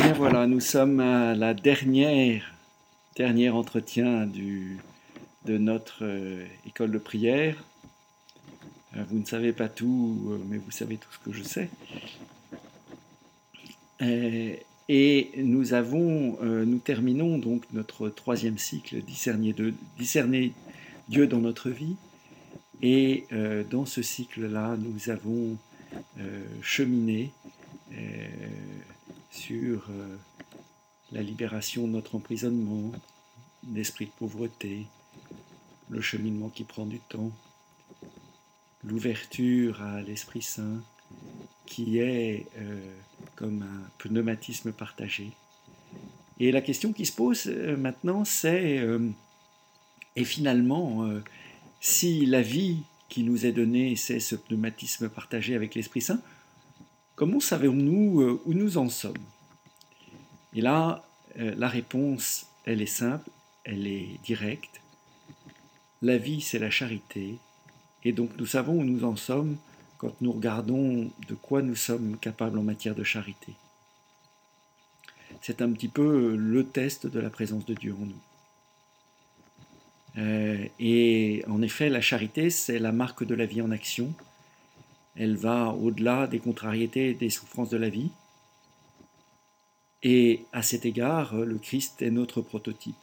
Bien voilà, nous sommes à la dernière, dernier entretien de notre euh, école de prière. Euh, vous ne savez pas tout, euh, mais vous savez tout ce que je sais. et nous terminons donc notre troisième cycle, discerner Dieu dans notre vie. Et dans ce cycle-là, nous avons cheminé sur la libération de notre emprisonnement, d'esprit de pauvreté, le cheminement qui prend du temps, l'ouverture à l'Esprit Saint qui est euh, comme un pneumatisme partagé. Et la question qui se pose euh, maintenant, c'est, euh, et finalement, si la vie qui nous est donnée, c'est ce pneumatisme partagé avec l'Esprit Saint, comment savons-nous où nous en sommes? Et là, la réponse, elle est simple, elle est directe. La vie, c'est la charité, et donc nous savons où nous en sommes quand nous regardons de quoi nous sommes capables en matière de charité. C'est un petit peu le test de la présence de Dieu en nous. Euh, et en effet, la charité, c'est la marque de la vie en action. Elle va au-delà des contrariétés et des souffrances de la vie. Et à cet égard, le Christ est notre prototype.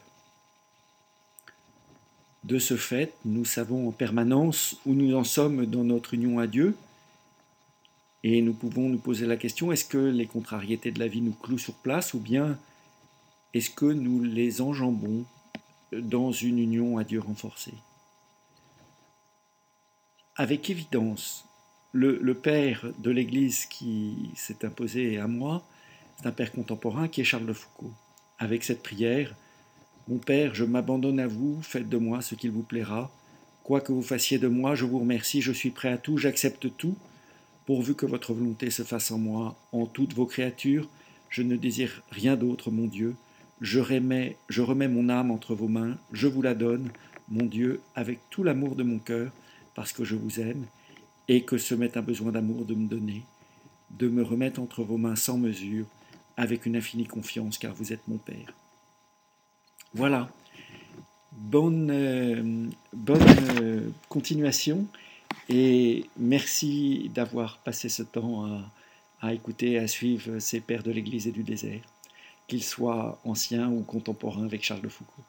De ce fait, nous savons en permanence où nous en sommes dans notre union à Dieu, et nous pouvons nous poser la question, est-ce que les contrariétés de la vie nous clouent sur place, ou bien est-ce que nous les enjambons dans une union à Dieu renforcée? Avec évidence, le, Père de l'Église qui s'est imposé à moi, c'est un Père contemporain qui est Charles de Foucault. Avec cette prière, mon Père, je m'abandonne à vous, faites de moi ce qu'il vous plaira. Quoi que vous fassiez de moi, je vous remercie, je suis prêt à tout, j'accepte tout, pourvu que votre volonté se fasse en moi, en toutes vos créatures. Je ne désire rien d'autre, mon Dieu. Je remets, je remets mon âme entre vos mains, je vous la donne, mon Dieu, avec tout l'amour de mon cœur, parce que je vous aime, et que ce m'est un besoin d'amour de me donner, de me remettre entre vos mains sans mesure, avec une infinie confiance, car vous êtes mon Père. Voilà. Bonne, euh, bonne euh, continuation et merci d'avoir passé ce temps à, à écouter, à suivre ces pères de l'Église et du désert, qu'ils soient anciens ou contemporains avec Charles de Foucault.